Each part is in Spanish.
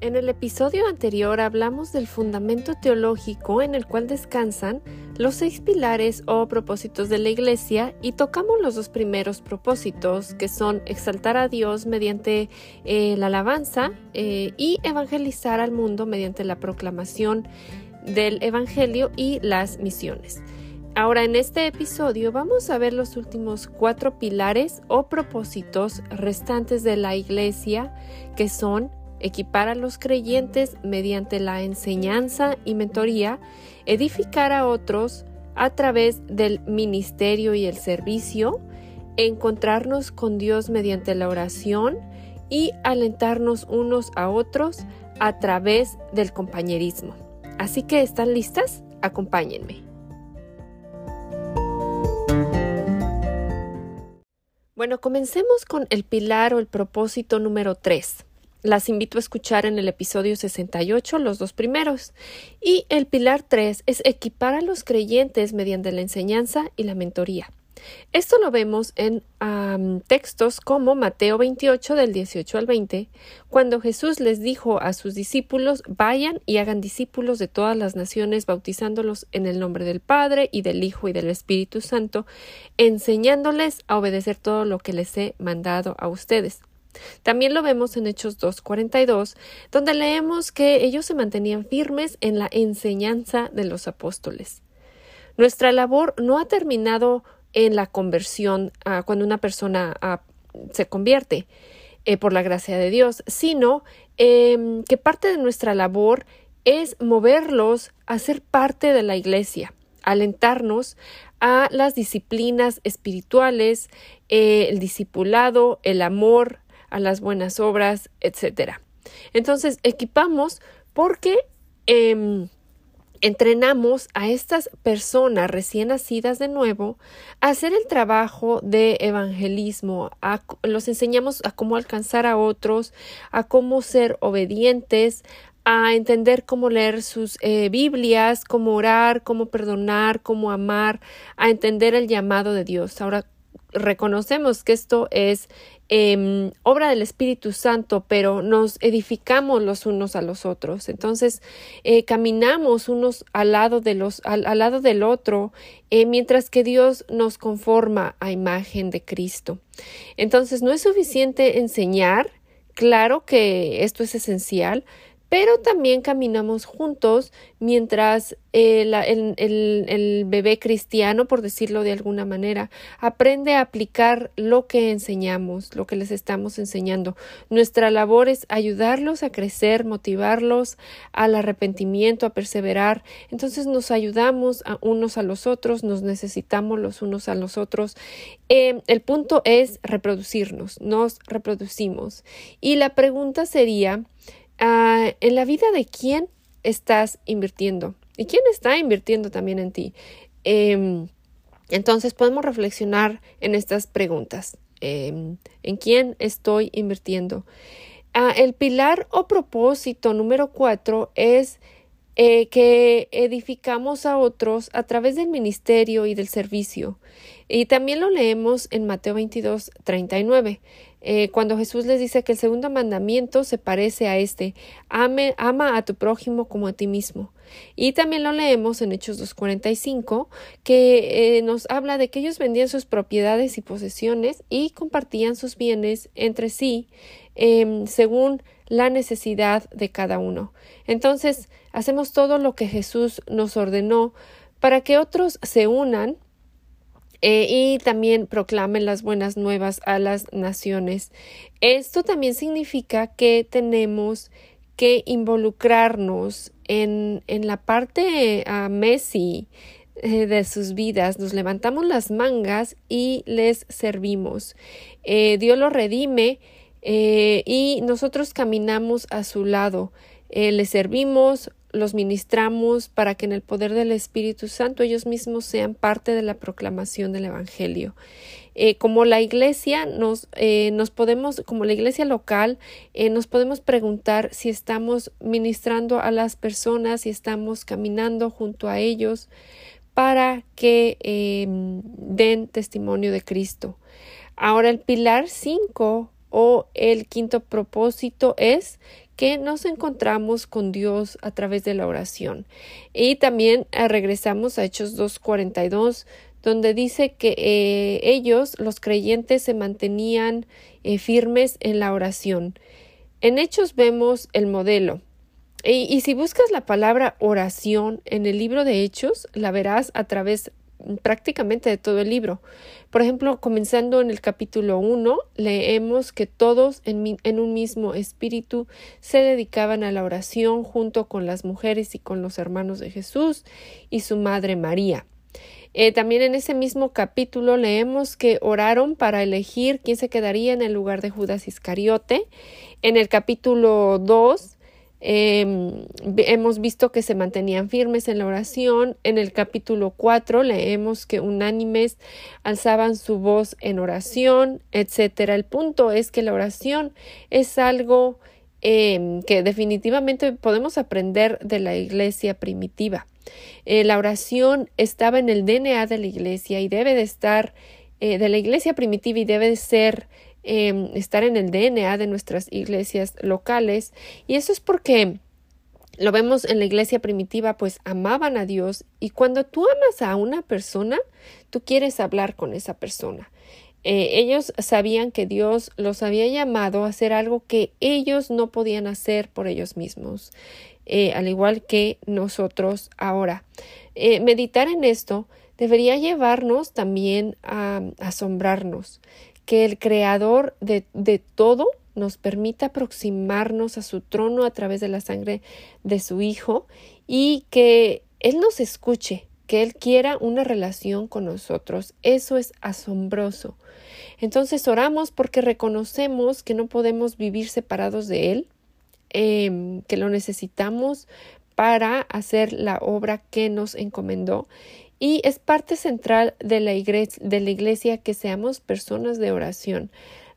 En el episodio anterior hablamos del fundamento teológico en el cual descansan los seis pilares o propósitos de la Iglesia y tocamos los dos primeros propósitos que son exaltar a Dios mediante eh, la alabanza eh, y evangelizar al mundo mediante la proclamación del Evangelio y las misiones. Ahora en este episodio vamos a ver los últimos cuatro pilares o propósitos restantes de la Iglesia que son equipar a los creyentes mediante la enseñanza y mentoría, edificar a otros a través del ministerio y el servicio, encontrarnos con Dios mediante la oración y alentarnos unos a otros a través del compañerismo. Así que, ¿están listas? Acompáñenme. Bueno, comencemos con el pilar o el propósito número 3 las invito a escuchar en el episodio 68, los dos primeros. Y el pilar 3 es equipar a los creyentes mediante la enseñanza y la mentoría. Esto lo vemos en textos como Mateo 28 del 18 al 20, cuando Jesús les dijo a sus discípulos, vayan y hagan discípulos de todas las naciones, bautizándolos en el nombre del Padre y del Hijo y del Espíritu Santo, enseñándoles a obedecer todo lo que les he mandado a ustedes. También lo vemos en Hechos 2.42, donde leemos que ellos se mantenían firmes en la enseñanza de los apóstoles. Nuestra labor no ha terminado en la conversión ah, cuando una persona ah, se convierte eh, por la gracia de Dios, sino em, que parte de nuestra labor es moverlos a ser parte de la iglesia, alentarnos a las disciplinas espirituales, eh, el discipulado, el amor, a las buenas obras, etc. Entonces, equipamos porque em, entrenamos a estas personas recién nacidas de nuevo a hacer el trabajo de evangelismo, los enseñamos a cómo alcanzar a otros, a cómo ser obedientes, a entender cómo leer sus eh, Biblias, cómo orar, cómo perdonar, cómo amar, a entender el llamado de Dios. Ahora, reconocemos que esto es Em, obra del Espíritu Santo, pero nos edificamos los unos a los otros. Entonces, eh, caminamos unos al lado, de los, al, lado del otro, eh, mientras que Dios nos conforma a imagen de Cristo. Entonces, no es suficiente enseñar, claro que esto es esencial, pero también caminamos juntos mientras eh, el, bebé cristiano, por decirlo de alguna manera, aprende a aplicar lo que enseñamos, lo que les estamos enseñando. Nuestra labor es ayudarlos a crecer, motivarlos al arrepentimiento, a perseverar. Entonces nos ayudamos a unos a los otros, nos necesitamos los unos a los otros. Eh, el punto es reproducirnos, nos reproducimos. Y la pregunta sería, Ah, en la vida de quién estás invirtiendo y quién está invirtiendo también en ti. Em, entonces podemos reflexionar en estas preguntas. Em, ¿En quién estoy invirtiendo? Ah, el pilar o propósito número cuatro es eh, que edificamos a otros a través del ministerio y del servicio. Y también lo leemos en Mateo 22, 39. Eh, cuando Jesús les dice que el segundo mandamiento se parece a este, ama a tu prójimo como a ti mismo. Y también lo leemos en Hechos 2.45, que eh, nos habla de que ellos vendían sus propiedades y posesiones y compartían sus bienes entre sí em, según la necesidad de cada uno. Entonces, hacemos todo lo que Jesús nos ordenó para que otros se unan eh, y también proclamen las buenas nuevas a las naciones. Esto también significa que tenemos que involucrarnos en, en la parte a Messi eh, de sus vidas. Nos levantamos las mangas y les servimos. Eh, Dios lo redime y nosotros caminamos a su lado. les servimos, los ministramos para que en el poder del Espíritu Santo ellos mismos sean parte de la proclamación del Evangelio. Eh, como la iglesia nos, eh, nos podemos, como la iglesia local, eh, nos podemos preguntar si estamos ministrando a las personas, si estamos caminando junto a ellos para que em, den testimonio de Cristo. Ahora el pilar 5 o el quinto propósito es que nos encontramos con Dios a través de la oración. Y también eh, regresamos a Hechos 2.42, donde dice que eh, ellos, los creyentes, se mantenían eh, firmes en la oración. En Hechos vemos el modelo. Y, y, si buscas la palabra oración en el libro de Hechos, la verás a través prácticamente de todo el libro. Por ejemplo, comenzando en el capítulo 1, leemos que todos en, un mismo espíritu se dedicaban a la oración junto con las mujeres y con los hermanos de Jesús y su madre María. Eh, también en ese mismo capítulo leemos que oraron para elegir quién se quedaría en el lugar de Judas Iscariote. En el capítulo 2 Em, hemos visto que se mantenían firmes en la oración. En el capítulo 4 leemos que unánimes alzaban su voz en oración, etcétera. El punto es que la oración es algo em, que definitivamente podemos aprender de la iglesia primitiva. Eh, la oración estaba en el DNA de la iglesia y debe de estar eh, de la iglesia primitiva y debe de ser Em, estar en el DNA de nuestras iglesias locales y eso es porque lo vemos en la iglesia primitiva, pues amaban a Dios y cuando tú amas a una persona, tú quieres hablar con esa persona. Eh, ellos sabían que Dios los había llamado a hacer algo que ellos no podían hacer por ellos mismos, eh, al igual que nosotros ahora. Eh, meditar en esto debería llevarnos también a asombrarnos que el Creador de, de todo nos permita aproximarnos a su trono a través de la sangre de su Hijo y que Él nos escuche, que Él quiera una relación con nosotros. Eso es asombroso. Entonces oramos porque reconocemos que no podemos vivir separados de Él, em, que lo necesitamos para hacer la obra que nos encomendó y es parte central de la, iglesia, que seamos personas de oración.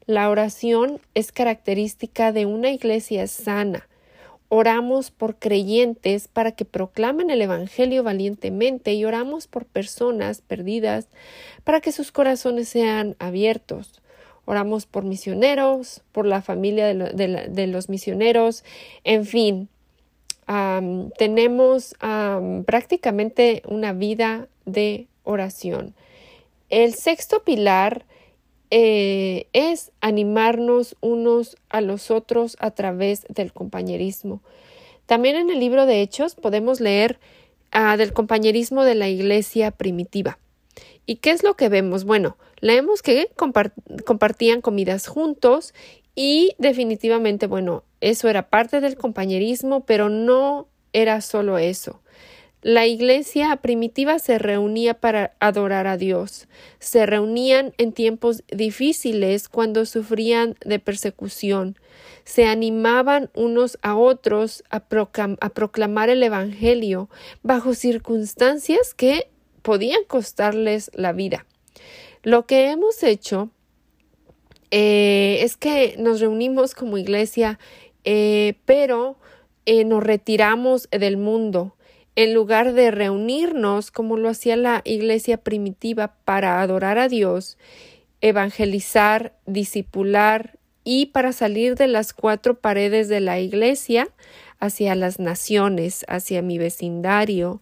La oración es característica de una iglesia sana. Oramos por creyentes para que proclamen el Evangelio valientemente y oramos por personas perdidas para que sus corazones sean abiertos. Oramos por misioneros, por la familia de, los misioneros, en fin, tenemos prácticamente una vida de oración. El sexto pilar eh, es animarnos unos a los otros a través del compañerismo. También en el libro de Hechos podemos leer ah, del compañerismo de la iglesia primitiva. ¿Y qué es lo que vemos? Bueno, leemos que compartían comidas juntos y definitivamente, bueno, eso era parte del compañerismo, pero no era solo eso. La iglesia primitiva se reunía para adorar a Dios. Se reunían en tiempos difíciles cuando sufrían de persecución. Se animaban unos a otros a, proclamar el Evangelio bajo circunstancias que podían costarles la vida. Lo que hemos hecho eh, es que nos reunimos como iglesia, eh, pero eh, nos retiramos del mundo en lugar de reunirnos como lo hacía la iglesia primitiva para adorar a Dios, evangelizar, discipular y para salir de las cuatro paredes de la iglesia hacia las naciones, hacia mi vecindario,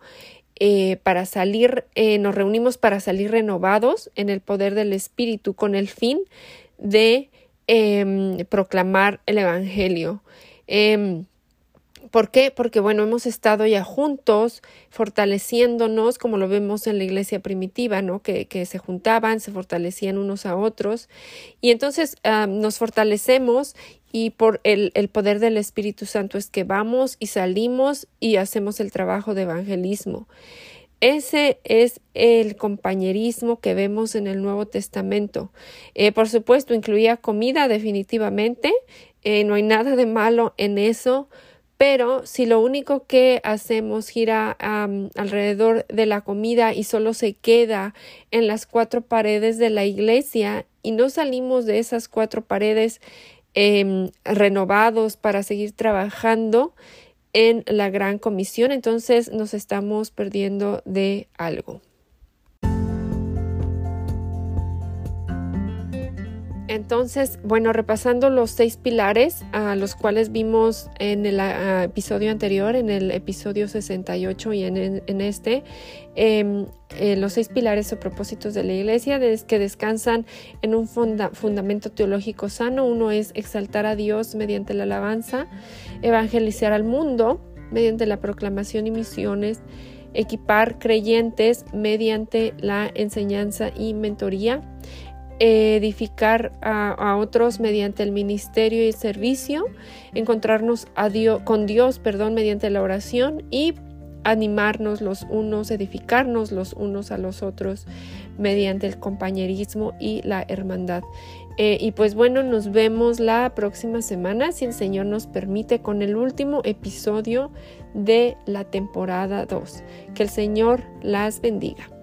eh, para salir, eh, nos reunimos para salir renovados en el poder del Espíritu con el fin de em, proclamar el Evangelio. ¿Por qué? Porque, bueno, hemos estado ya juntos, fortaleciéndonos, como lo vemos en la iglesia primitiva, ¿no? Que, se juntaban, se fortalecían unos a otros. Y entonces nos fortalecemos y por el, el, poder del Espíritu Santo es que vamos y salimos y hacemos el trabajo de evangelismo. Ese es el compañerismo que vemos en el Nuevo Testamento. Eh, por supuesto, incluía comida definitivamente. Eh, no hay nada de malo en eso pero si lo único que hacemos gira alrededor de la comida y solo se queda en las cuatro paredes de la iglesia y no salimos de esas cuatro paredes em, renovados para seguir trabajando en la gran comisión, entonces nos estamos perdiendo de algo. Entonces, bueno, repasando los seis pilares a los cuales vimos en el episodio anterior, en el episodio 68 y en, este, em, eh, los seis pilares o propósitos de la iglesia es que descansan en un fundamento teológico sano. Uno es exaltar a Dios mediante la alabanza, evangelizar al mundo mediante la proclamación y misiones, equipar creyentes mediante la enseñanza y mentoría edificar a, otros mediante el ministerio y el servicio, encontrarnos a Dios, con Dios perdón, mediante la oración y animarnos los unos, edificarnos los unos a los otros mediante el compañerismo y la hermandad. Eh, y pues bueno, nos vemos la próxima semana, si el Señor nos permite, con el último episodio de la temporada 2. Que el Señor las bendiga.